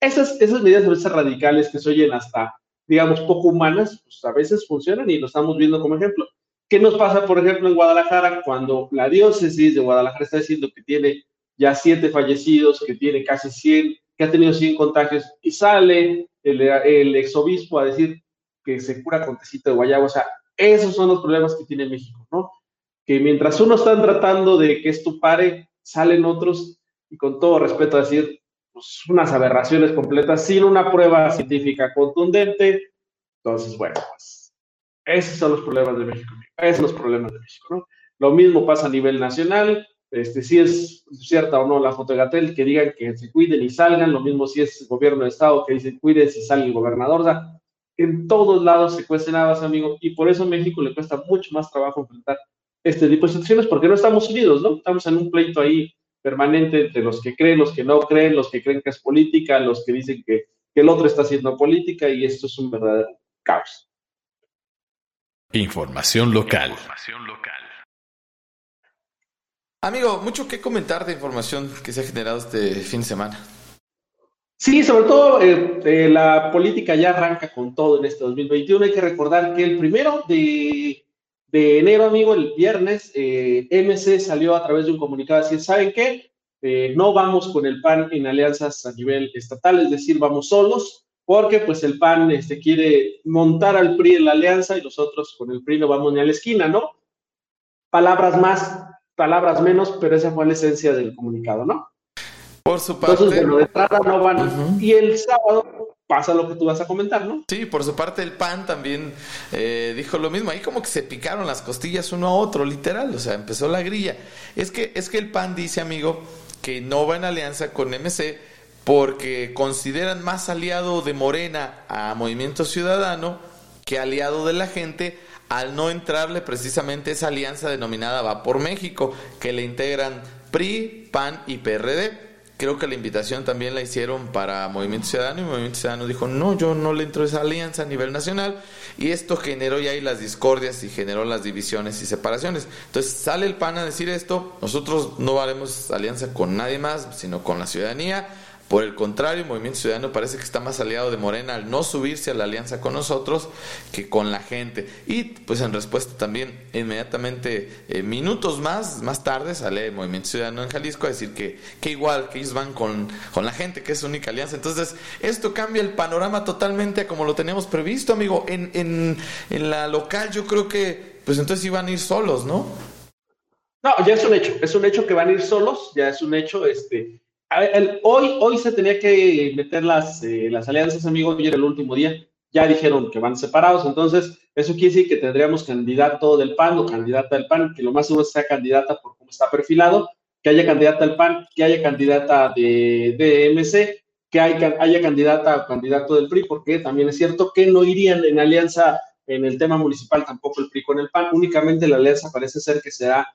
Esas, esas medidas a veces radicales que se oyen hasta, digamos, poco humanas, pues a veces funcionan y lo estamos viendo como ejemplo. ¿Qué nos pasa, por ejemplo, en Guadalajara cuando la diócesis de Guadalajara está diciendo que tiene ya siete fallecidos, que tiene casi 100 que ha tenido 100 contagios y sale el, el exobispo a decir que se cura con tecito de guayabo. O sea, esos son los problemas que tiene México, ¿no? Que mientras uno está tratando de que esto pare, salen otros y con todo respeto decir pues, unas aberraciones completas sin una prueba científica contundente. Entonces, bueno, pues esos son los problemas de México. Esos son los problemas de México, ¿no? Lo mismo pasa a nivel nacional, este, si es cierta o no la foto de Gatel, que digan que se cuiden y salgan, lo mismo si es gobierno de Estado que dice cuiden si sale el gobernador, o sea, en todos lados se cuecen habas, amigo, y por eso a México le cuesta mucho más trabajo enfrentar este tipo de situaciones, porque no estamos unidos, ¿no? Estamos en un pleito ahí permanente entre los que creen, los que no creen, los que creen que es política, los que dicen que, que el otro está haciendo política, y esto es un verdadero caos. Información local. Información local. Amigo, mucho que comentar de información que se ha generado este fin de semana. Sí, sobre todo eh, eh, la política ya arranca con todo en este 2021. Hay que recordar que el primero de, enero, amigo, el viernes, eh, MC salió a través de un comunicado así, ¿saben qué? no vamos con el PAN en alianzas a nivel estatal, es decir, vamos solos, porque pues el PAN este, quiere montar al PRI en la alianza y nosotros con el PRI no vamos ni a la esquina, ¿no? Palabras más, palabras menos, pero esa fue la esencia del comunicado, ¿no? Por su parte. Entonces, bueno, de entrada no van. Y el sábado pasa lo que tú vas a comentar, ¿no? Sí, por su parte el PAN también eh, dijo lo mismo. Ahí como que se picaron las costillas uno a otro, literal. O sea, empezó la grilla. Es que, es que el PAN dice, amigo, que no va en alianza con MC porque consideran más aliado de Morena a Movimiento Ciudadano que aliado de la gente al no entrarle precisamente esa alianza denominada Va por México, que le integran PRI, PAN y PRD. Creo que la invitación también la hicieron para Movimiento Ciudadano y Movimiento Ciudadano dijo, no, yo no le entro a esa alianza a nivel nacional y esto generó ya las discordias y generó las divisiones y separaciones. Entonces sale el PAN a decir esto, nosotros no haremos alianza con nadie más, sino con la ciudadanía por el contrario, Movimiento Ciudadano parece que está más aliado de Morena al no subirse a la alianza con nosotros que con la gente. Y pues en respuesta también, inmediatamente, eh, minutos más, más tarde, sale Movimiento Ciudadano en Jalisco a decir que, que igual, que ellos van con, con la gente, que es única alianza. Entonces, esto cambia el panorama totalmente a como lo teníamos previsto, amigo. En, en, en la local yo creo que, pues entonces iban a ir solos, ¿no? No, ya es un hecho, es un hecho que van a ir solos, ya es un hecho, este, hoy, hoy se tenía que meter las, eh, las alianzas, amigos, hoy era el último día. Ya dijeron que van separados, entonces eso quiere decir que tendríamos candidato del PAN o candidata del PAN, que lo más seguro sea candidata por cómo está perfilado, que haya candidata del PAN, que haya candidata de, de que haya candidata o candidato del PRI, porque también es cierto que no irían en alianza en el tema municipal tampoco el PRI con el PAN, únicamente la alianza parece ser que será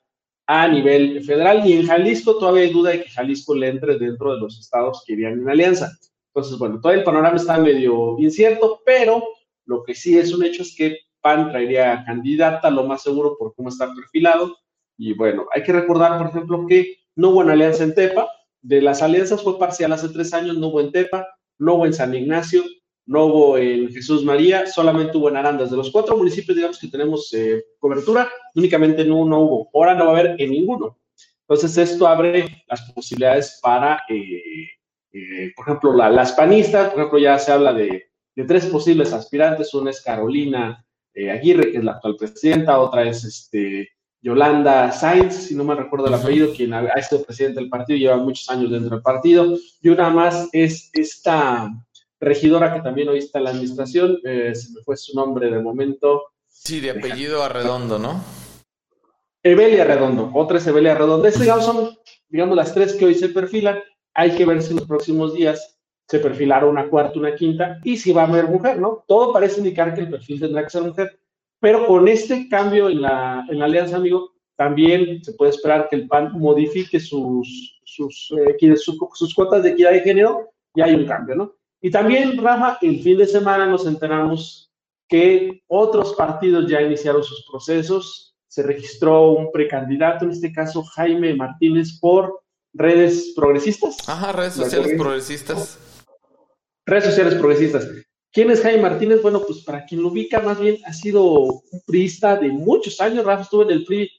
a nivel federal y en Jalisco todavía hay duda de que Jalisco le entre dentro de los estados que irían en alianza. Entonces, bueno, todo el panorama está medio incierto, pero lo que sí es un hecho es que PAN traería candidata, lo más seguro por cómo está perfilado. Y bueno, hay que recordar, por ejemplo, que no hubo una alianza en Tepa, de las alianzas fue parcial hace tres años, no hubo en Tepa, no hubo en San Ignacio, no hubo en Jesús María, solamente hubo en Arandas. De los cuatro municipios, digamos, que tenemos eh, cobertura, únicamente en uno hubo. Ahora no va a haber en ninguno. Entonces, esto abre las posibilidades para, eh, eh, por ejemplo, las panistas, por ejemplo, ya se habla de, tres posibles aspirantes. Una es Carolina Aguirre, que es la actual presidenta, otra es este, Yolanda Sainz, si no me recuerdo el apellido, quien ha sido presidente del partido, lleva muchos años dentro del partido, y una más es esta regidora que también hoy está en la administración, eh, se me fue su nombre de momento. Sí, de apellido Arredondo, ¿no? Evelia Redondo, otra es Evelia Redondo. Estas son, digamos, las tres que hoy se perfilan. Hay que ver si en los próximos días se perfilará una cuarta, una quinta, y si va a haber mujer, ¿no? Todo parece indicar que el perfil tendrá que ser mujer, pero con este cambio en la, en la alianza, amigo, también se puede esperar que el PAN modifique sus, sus, eh, sus, sus cuotas de equidad de género y hay un cambio, ¿no? Y también, Rafa, el fin de semana nos enteramos que otros partidos ya iniciaron sus procesos. Se registró un precandidato, en este caso Jaime Martínez, por redes progresistas. Ajá, redes sociales progresistas. Redes sociales progresistas. ¿Quién es Jaime Martínez? Bueno, pues para quien lo ubica, más bien ha sido un priista de muchos años. Rafa estuvo en el PRI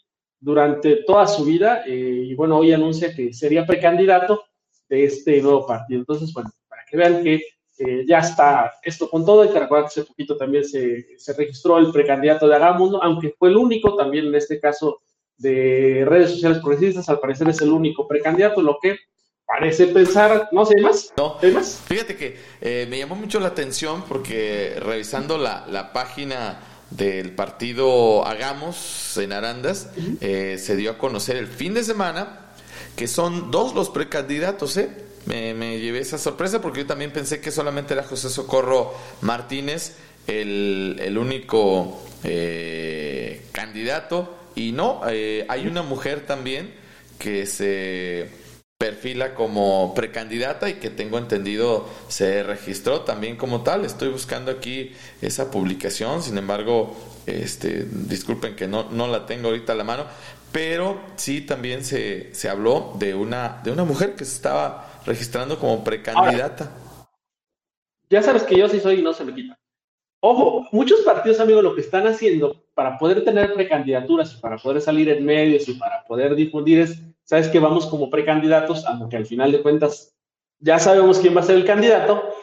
durante toda su vida eh, y bueno, hoy anuncia que sería precandidato de este nuevo partido. Entonces, bueno, que vean que eh, ya está esto con todo. Hay recordar que hace poquito también se, se registró el precandidato de Agamundo, aunque fue el único también en este caso de redes sociales progresistas, al parecer es el único precandidato, lo que parece pensar, no sé más. No, más? fíjate que eh, me llamó mucho la atención porque revisando la, la página del partido Hagamos en Arandas eh, se dio a conocer el fin de semana que son dos los precandidatos, ¿eh? Me, llevé esa sorpresa porque yo también pensé que solamente era José Socorro Martínez el, único eh, candidato y no, eh, hay una mujer también que se perfila como precandidata y que tengo entendido se registró también como tal. Estoy buscando aquí esa publicación, sin embargo, este, disculpen que no, no la tengo ahorita a la mano, pero sí también se, se habló de una, de una mujer que se estaba registrando como precandidata. ya sabes que yo sí soy y no se me quita. Ojo, muchos partidos, amigos, lo que están haciendo para poder tener precandidaturas y para poder salir en medios y para poder difundir es, sabes que vamos como precandidatos, aunque al final de cuentas ya sabemos quién va a ser el candidato,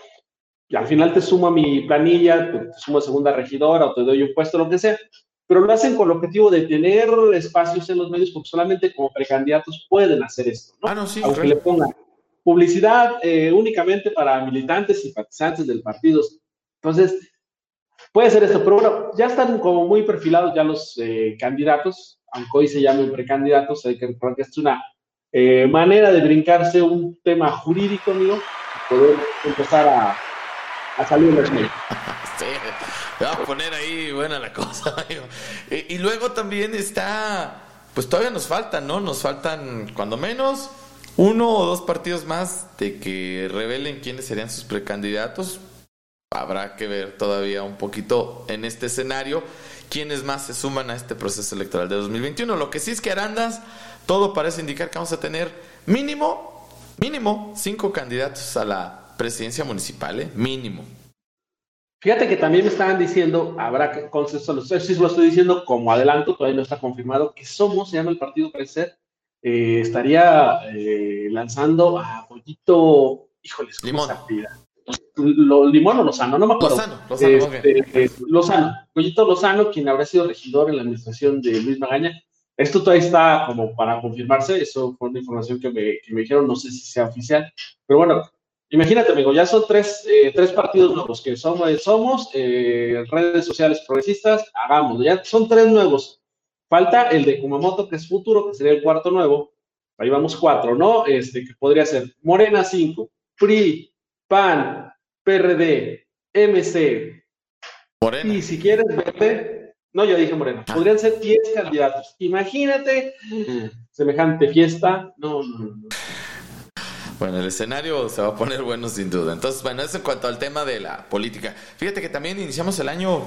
y al final te sumo a mi planilla, te, sumo a segunda regidora o te doy un puesto, lo que sea, pero lo hacen con el objetivo de tener espacios en los medios porque solamente como precandidatos pueden hacer esto, ¿no? Ah, no, sí, Aunque le pongan publicidad eh, únicamente para militantes y simpatizantes del partido. Entonces, puede ser esto, pero bueno, ya están como muy perfilados ya los eh, candidatos, aunque hoy se llamen precandidatos, hay que recordar que es una eh, manera de brincarse un tema jurídico, amigo, poder empezar a, a salir en los medios. Sí, va a poner ahí buena la cosa. [LAUGHS] Y, y luego también está, pues todavía nos faltan, ¿no? Nos faltan, cuando menos, uno o dos partidos más de que revelen quiénes serían sus precandidatos. Habrá que ver todavía un poquito en este escenario quiénes más se suman a este proceso electoral de 2021. Lo que sí es que Arandas, todo parece indicar que vamos a tener mínimo, mínimo, cinco candidatos a la presidencia municipal, ¿eh? mínimo. Fíjate que también me estaban diciendo, habrá que, consenso, si lo estoy diciendo como adelanto, todavía no está confirmado, que Somos, se llama el partido Crecer, eh, estaría eh, lanzando a Pollito, híjoles, Limón. Lo, Limón o Lozano, no me acuerdo. Lozano, Lozano, este, eh, Lozano, Pollito Lozano, quien habrá sido regidor en la administración de Luis Magaña. Esto todavía está como para confirmarse, eso fue una información que me, que me dijeron, no sé si sea oficial, pero bueno, imagínate, amigo, ya son tres, tres partidos nuevos que somos, somos redes sociales progresistas, hagamos, ya son tres nuevos Falta el de Kumamoto, que es futuro, que sería el cuarto nuevo. Ahí vamos cuatro, ¿no? Este, que podría ser Morena 5, PRI, PAN, PRD, MC. Morena. Y si quieres verte, no, yo dije Morena, ah. podrían ser 10 candidatos. Imagínate mm. semejante fiesta. No, no, no. Bueno, el escenario se va a poner bueno sin duda. Entonces, bueno, eso en cuanto al tema de la política. Fíjate que también iniciamos el año,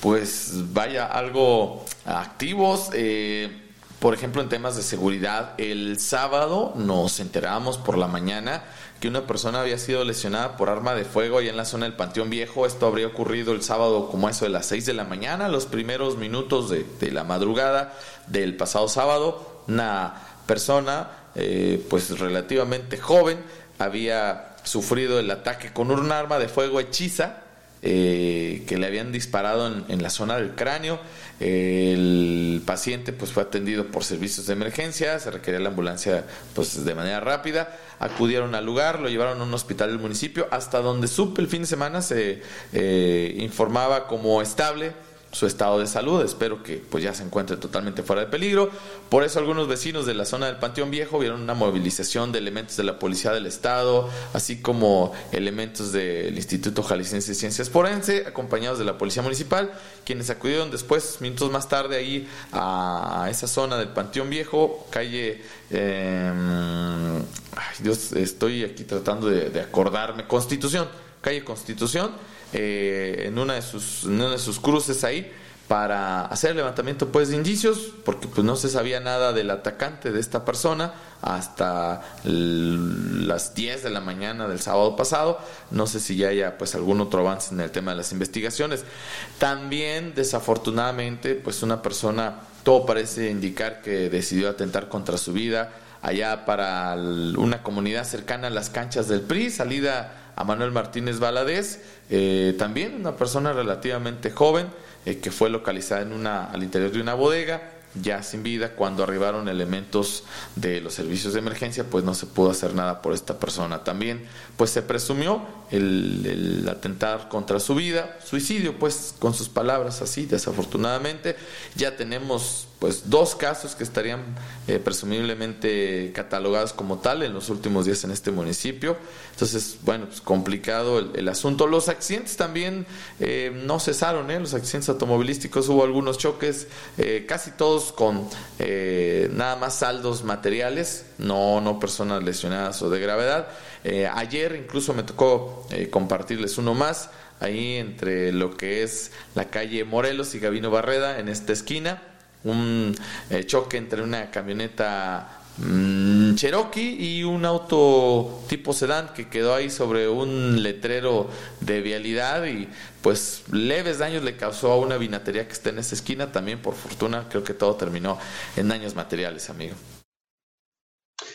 pues vaya, algo activos. Eh, por ejemplo, en temas de seguridad, el sábado nos enteramos por la mañana que una persona había sido lesionada por arma de fuego ahí en la zona del Panteón Viejo. Esto habría ocurrido el sábado como eso de las 6 de la mañana, los primeros minutos de, de la madrugada del pasado sábado. Una persona eh, pues relativamente joven, había sufrido el ataque con un arma de fuego hechiza eh, que le habían disparado en, la zona del cráneo. el paciente pues fue atendido por servicios de emergencia, se requería la ambulancia pues de manera rápida. Acudieron al lugar, lo llevaron a un hospital del municipio, hasta donde supe el fin de semana se eh, informaba como estable su estado de salud. Espero que pues ya se encuentre totalmente fuera de peligro. Por eso algunos vecinos de la zona del Panteón Viejo vieron una movilización de elementos de la Policía del Estado, así como elementos del Instituto Jalisciense de Ciencias Forense, acompañados de la Policía Municipal, quienes acudieron después, minutos más tarde, ahí a, esa zona del Panteón Viejo, calle... Em, Dios, estoy aquí tratando de acordarme. Constitución, calle Constitución eh, en, una de sus, una de sus cruces ahí para hacer levantamiento pues de indicios porque pues no se sabía nada del atacante de esta persona hasta las 10 de la mañana del sábado pasado. No sé si ya haya pues algún otro avance en el tema de las investigaciones. También desafortunadamente pues una persona todo parece indicar que decidió atentar contra su vida allá para una comunidad cercana a las canchas del PRI salida a Manuel Martínez Valadez, eh, también una persona relativamente joven eh, que fue localizada en una, al interior de una bodega. ya sin vida. Cuando arribaron elementos de los servicios de emergencia, pues no se pudo hacer nada por esta persona. También, pues se presumió el, el atentar contra su vida, suicidio, pues con sus palabras así, desafortunadamente. Ya tenemos pues dos casos que estarían eh, presumiblemente catalogados como tal en los últimos días en este municipio. Entonces, bueno, pues complicado el, asunto. Los accidentes también eh, no cesaron, ¿eh? los accidentes automovilísticos, hubo algunos choques, eh, casi todos con nada más saldos materiales, no, no personas lesionadas o de gravedad. ayer incluso me tocó compartirles uno más ahí entre lo que es la calle Morelos y Gavino Barreda en esta esquina un eh, choque entre una camioneta mm, Cherokee y un auto tipo sedán que quedó ahí sobre un letrero de vialidad y pues leves daños le causó a una vinatería que está en esa esquina. También por fortuna creo que todo terminó en daños materiales, amigo.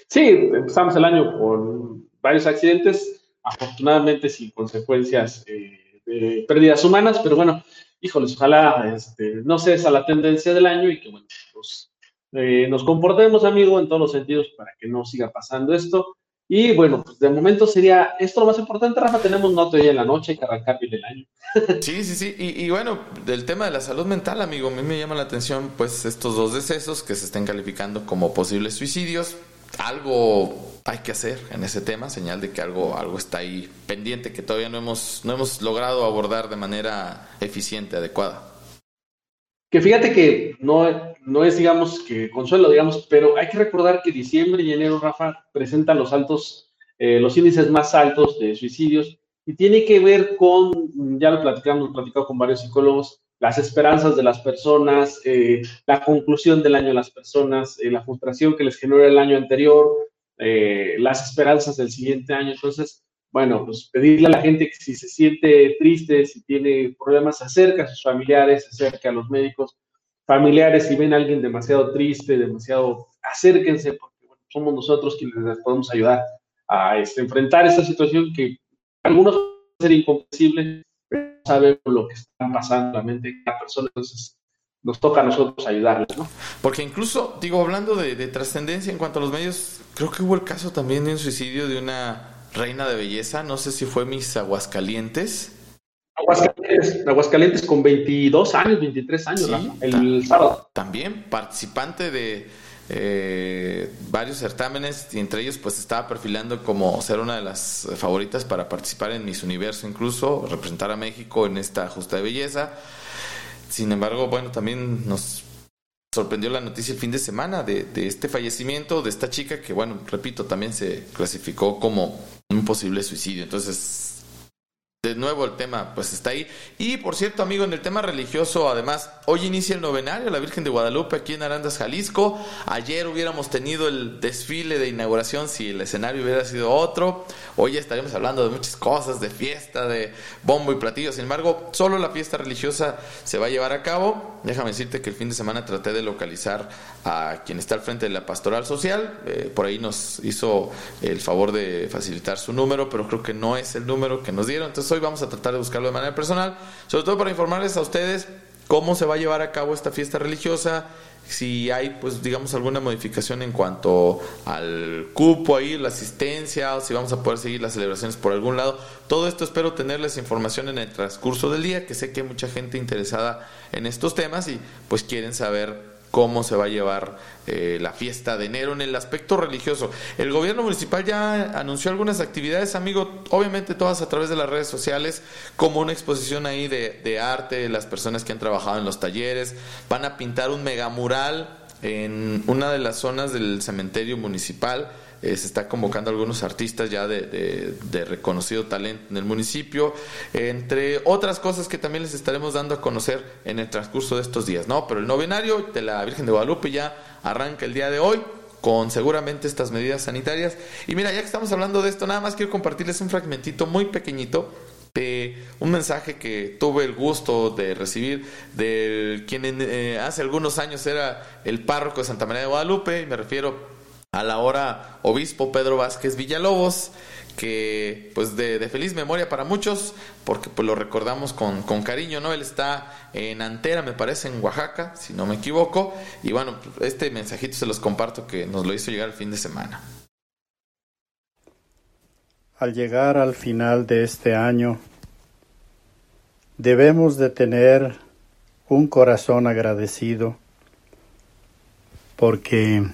Sí, empezamos el año con varios accidentes, afortunadamente sin consecuencias eh, de pérdidas humanas, pero bueno, híjoles, ojalá este, no cesa la tendencia del año y que, bueno, pues, eh, nos comportemos, amigo, en todos los sentidos para que no siga pasando esto. Y bueno, pues de momento sería esto lo más importante, Rafa. Tenemos nota hoy en la noche, hay que arrancar bien año. [LAUGHS] Sí, sí, sí. Y, y, bueno, del tema de la salud mental, amigo, a mí me llama la atención, pues, estos dos decesos que se estén calificando como posibles suicidios. Algo hay que hacer en ese tema, señal de que algo, algo está ahí pendiente que todavía no hemos, no hemos logrado abordar de manera eficiente, adecuada. Que fíjate que no, no es, digamos, que consuelo, digamos, pero hay que recordar que diciembre y enero, Rafa, presentan los altos, eh, los índices más altos de suicidios y tiene que ver con, ya lo platicamos, hemos platicado con varios psicólogos, las esperanzas de las personas, eh, la conclusión del año de las personas, eh, la frustración que les genera el año anterior, eh, las esperanzas del siguiente año. Entonces, bueno, pues pedirle a la gente que si se siente triste, si tiene problemas, se acerque a sus familiares, se acerque a los médicos familiares, si ven a alguien demasiado triste, demasiado, acérquense, porque somos nosotros quienes les podemos ayudar a este, enfrentar esta situación que algunos pueden ser incomprensible, sabemos lo que está pasando en la mente de cada persona. Entonces, nos toca a nosotros ayudarles, ¿no? Porque incluso, digo, hablando de, trascendencia en cuanto a los medios, creo que hubo el caso también de un suicidio de una reina de belleza, no sé si fue Miss Aguascalientes. Aguascalientes, Aguascalientes con 22 años, 23 años, el sábado. También participante de eh, varios certámenes y entre ellos pues estaba perfilando como ser una de las favoritas para participar en Miss Universo incluso, representar a México en esta justa de belleza. Sin embargo, bueno, también nos sorprendió la noticia el fin de semana de, de, este fallecimiento de esta chica que, bueno, repito, también se clasificó como un posible suicidio. Entonces, de nuevo el tema pues está ahí. Y por cierto, amigo, en el tema religioso, además, hoy inicia el novenario la Virgen de Guadalupe aquí en Arandas, Jalisco. Ayer hubiéramos tenido el desfile de inauguración si el escenario hubiera sido otro. Hoy estaríamos hablando de muchas cosas, de fiesta, de bombo y platillo. Sin embargo, solo la fiesta religiosa se va a llevar a cabo. Déjame decirte que el fin de semana traté de localizar a quien está al frente de la pastoral social. Eh, por ahí nos hizo el favor de facilitar su número, pero creo que no es el número que nos dieron. Entonces hoy vamos a tratar de buscarlo de manera personal, sobre todo para informarles a ustedes cómo se va a llevar a cabo esta fiesta religiosa, si hay, pues, digamos, alguna modificación en cuanto al cupo ahí, la asistencia, o si vamos a poder seguir las celebraciones por algún lado. Todo esto espero tenerles información en el transcurso del día, que sé que hay mucha gente interesada en estos temas y pues quieren saber cómo se va a llevar eh, la fiesta de enero en el aspecto religioso. El gobierno municipal ya anunció algunas actividades, amigo, obviamente todas a través de las redes sociales, como una exposición ahí de, de arte, las personas que han trabajado en los talleres, van a pintar un megamural en una de las zonas del cementerio municipal eh, se está convocando a algunos artistas ya de, reconocido talento en el municipio, entre otras cosas que también les estaremos dando a conocer en el transcurso de estos días, ¿no? Pero el novenario de la Virgen de Guadalupe ya arranca el día de hoy con seguramente estas medidas sanitarias. Y mira, ya que estamos hablando de esto, nada más quiero compartirles un fragmentito muy pequeñito de un mensaje que tuve el gusto de recibir de quien eh, hace algunos años era el párroco de Santa María de Guadalupe, y me refiero a la hora obispo Pedro Vázquez Villalobos, que pues de, feliz memoria para muchos, porque pues lo recordamos con, con, cariño, ¿no? Él está en Antera, me parece, en Oaxaca, si no me equivoco, y bueno, este mensajito se los comparto que nos lo hizo llegar el fin de semana. Al llegar al final de este año, debemos de tener un corazón agradecido porque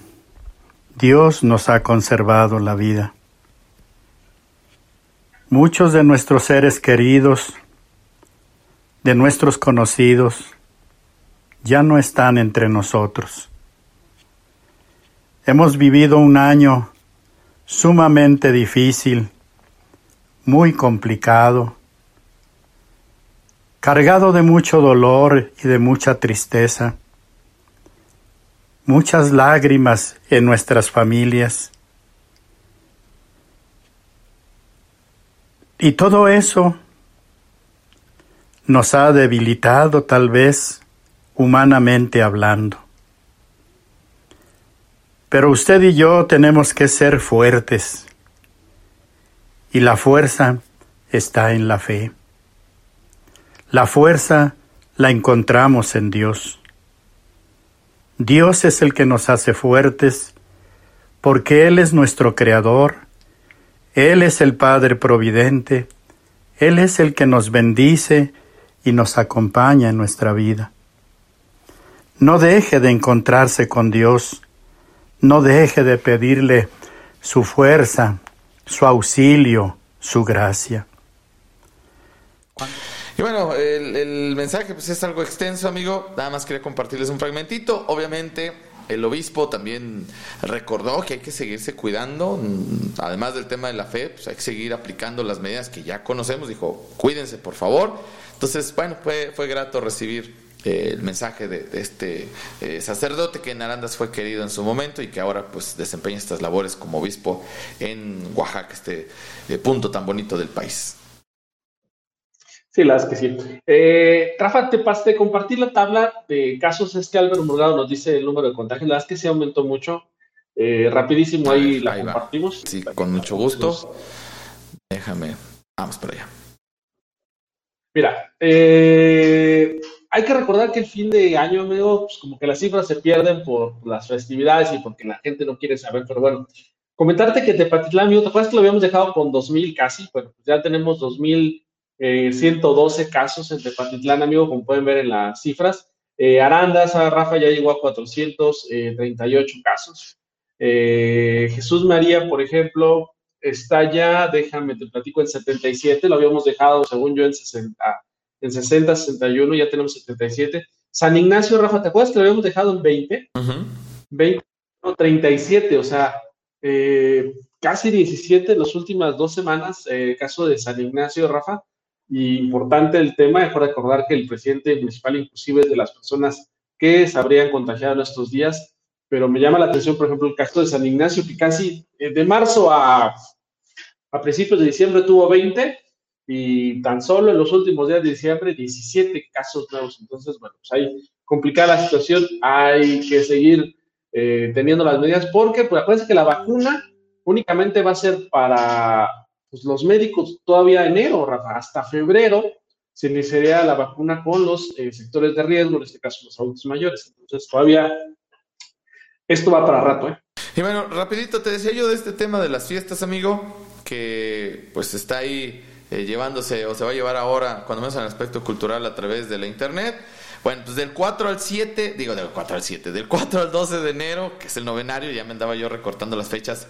Dios nos ha conservado la vida. Muchos de nuestros seres queridos, de nuestros conocidos, ya no están entre nosotros. Hemos vivido un año sumamente difícil, muy complicado, cargado de mucho dolor y de mucha tristeza, muchas lágrimas en nuestras familias. Y todo eso nos ha debilitado tal vez humanamente hablando. Pero usted y yo tenemos que ser fuertes y la fuerza está en la fe. La fuerza la encontramos en Dios. Dios es el que nos hace fuertes porque Él es nuestro Creador él es el Padre Providente, Él es el que nos bendice y nos acompaña en nuestra vida. No deje de encontrarse con Dios, no deje de pedirle su fuerza, su auxilio, su gracia. Y bueno, el, mensaje pues es algo extenso, amigo. Nada más quería compartirles un fragmentito. Obviamente, el obispo también recordó que hay que seguirse cuidando, además del tema de la fe, pues hay que seguir aplicando las medidas que ya conocemos, dijo, cuídense por favor. Entonces, bueno, fue, fue grato recibir eh, el mensaje de, este eh, sacerdote que en Arandas fue querido en su momento y que ahora pues desempeña estas labores como obispo en Oaxaca, este eh, punto tan bonito del país. Sí, las que sí. Eh, Rafa, te pasé compartir la tabla de casos. Es que Álvaro Morgado nos dice el número de contagios. La verdad es que se aumentó mucho. Eh, rapidísimo ahí, la compartimos. Sí, con mucho gusto. Déjame. Vamos para allá. Mira, eh, hay que recordar que el fin de año, amigo, pues como que las cifras se pierden por las festividades y porque la gente no quiere saber, pero bueno, comentarte que Tepatitlán, amigo, ¿te acuerdas que lo habíamos dejado con 2.000 casi? Bueno, pues ya tenemos 2.000 112 eh, casos en Tepatitlán, amigo, como pueden ver en las cifras. Eh, Arandas, Rafa ya llegó a 438 casos. Eh, Jesús María, por ejemplo, está ya, déjame, te platico, en 77, lo habíamos dejado, según yo, en 60, en 60, 61, ya tenemos 77. San Ignacio, Rafa, ¿te acuerdas que lo habíamos dejado en 20? 20, 37, o sea, casi 17 en las últimas dos semanas, caso de San Ignacio, Rafa, y importante el tema, mejor recordar que el presidente municipal inclusive es de las personas que se habrían contagiado en estos días, pero me llama la atención, por ejemplo, el caso de San Ignacio, que casi eh, de marzo a, a principios de diciembre tuvo 20 y tan solo en los últimos días de diciembre 17 casos nuevos. Entonces, bueno, pues hay complicada la situación, hay que seguir eh, teniendo las medidas porque, pues acuérdense que la vacuna únicamente va a ser para pues los médicos todavía enero, hasta febrero se iniciaría la vacuna con los eh, sectores de riesgo, en este caso los adultos mayores. Entonces todavía esto va para rato, ¿eh? Y bueno, rapidito te decía yo de este tema de las fiestas, amigo, que pues está ahí eh, llevándose o se va a llevar ahora, cuando menos en el aspecto cultural, a través de la internet. Bueno, pues del 4 al 7, digo del 4 al 7, del 4 al 12 de enero, que es el novenario, ya me andaba yo recortando las fechas,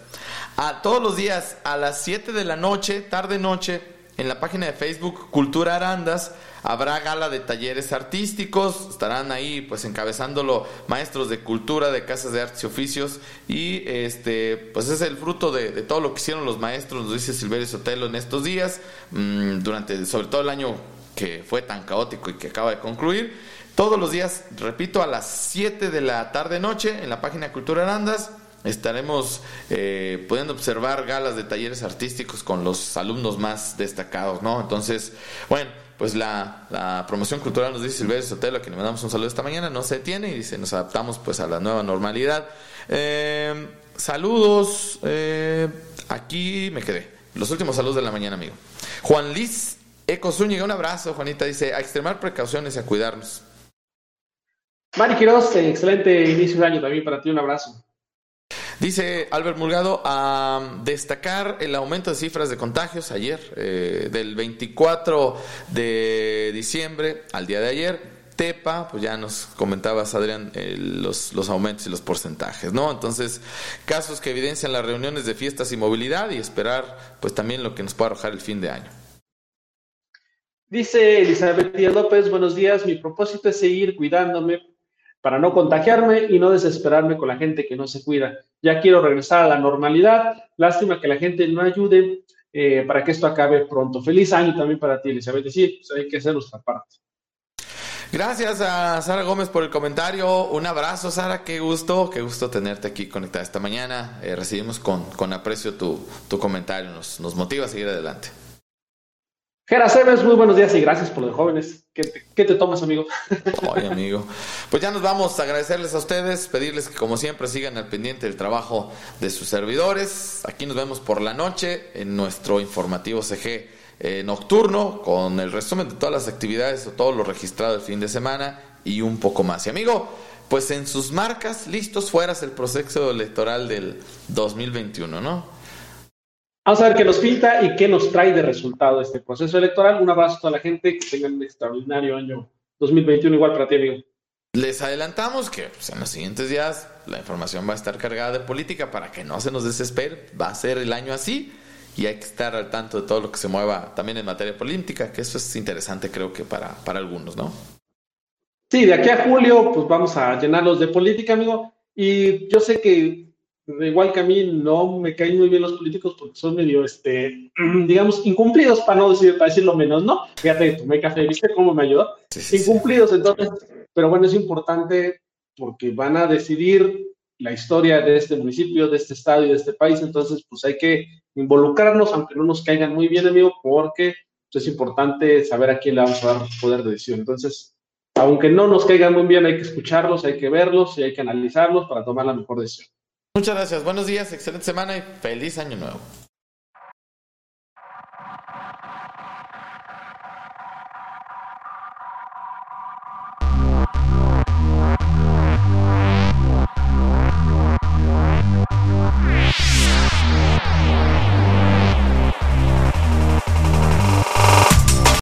a todos los días a las 7 de la noche, tarde noche, en la página de Facebook Cultura Arandas, habrá gala de talleres artísticos, estarán ahí pues encabezándolo maestros de cultura, de casas de artes y oficios, y este pues es el fruto de, todo lo que hicieron los maestros, nos dice Silverio Sotelo en estos días, mmm, durante sobre todo el año que fue tan caótico y que acaba de concluir. Todos los días, repito, a las 7 de la tarde noche en la página Cultura Arandas estaremos eh, pudiendo observar galas de talleres artísticos con los alumnos más destacados, ¿no? Entonces, bueno, pues la, promoción cultural nos dice Silverio Sotelo, a quien le mandamos un saludo esta mañana, no se tiene y dice, nos adaptamos pues a la nueva normalidad. Eh, saludos, eh, aquí me quedé. los últimos saludos de la mañana, amigo. Juan Liz Eco Zúñiga, un abrazo, Juanita, dice, a extremar precauciones y a cuidarnos. Mari Quiroz, excelente inicio de año también para ti, un abrazo. Dice Albert Mulgado, a destacar el aumento de cifras de contagios ayer, eh, del 24 de diciembre al día de ayer. Tepa, pues ya nos comentabas, Adrián, los, los aumentos y los porcentajes, ¿no? Entonces, casos que evidencian las reuniones de fiestas y movilidad y esperar, pues también lo que nos pueda arrojar el fin de año. Dice Elizabeth Díaz López, buenos días, mi propósito es seguir cuidándome para no contagiarme y no desesperarme con la gente que no se cuida. Ya quiero regresar a la normalidad. Lástima que la gente no ayude eh, para que esto acabe pronto. Feliz año también para ti, Elizabeth. Sí, pues hay que hacer nuestra parte. Gracias a Sara Gómez por el comentario. Un abrazo, Sara. Qué gusto, qué gusto tenerte aquí conectada esta mañana. Eh, recibimos con, con aprecio tu, tu comentario. Nos, nos motiva a seguir adelante. Gera muy buenos días y gracias por los jóvenes. ¿Qué te, tomas, amigo? Oye, amigo. Pues ya nos vamos a agradecerles a ustedes, pedirles que como siempre sigan al pendiente del trabajo de sus servidores. Aquí nos vemos por la noche en nuestro informativo CG eh, nocturno con el resumen de todas las actividades o todo lo registrado el fin de semana y un poco más. Y amigo, pues en sus marcas, listos fueras el proceso electoral del 2021, ¿no? Vamos a ver qué nos pinta y qué nos trae de resultado este proceso electoral. Un abrazo a toda la gente, que tengan un extraordinario año 2021 igual para ti, amigo. Les adelantamos que pues, en los siguientes días la información va a estar cargada de política para que no se nos desespere. Va a ser el año así y hay que estar al tanto de todo lo que se mueva también en materia política, que eso es interesante creo que para, para algunos, ¿no? Sí, de aquí a julio pues vamos a llenarlos de política, amigo. Y yo sé que igual que a mí no me caen muy bien los políticos porque son medio, este, [CLEARS THROAT] digamos, incumplidos, para no decir, para decirlo menos, ¿no? Fíjate, tomé café, ¿viste cómo me ayudó? incumplidos, entonces, pero bueno, es importante porque van a decidir la historia de este municipio, de este estado y de este país, entonces, pues hay que involucrarnos, aunque no nos caigan muy bien, amigo, porque pues, es importante saber a quién le vamos a dar poder de decisión. Entonces, aunque no nos caigan muy bien, hay que escucharlos, hay que verlos y hay que analizarlos para tomar la mejor decisión. Muchas gracias, buenos días, excelente semana y feliz año nuevo.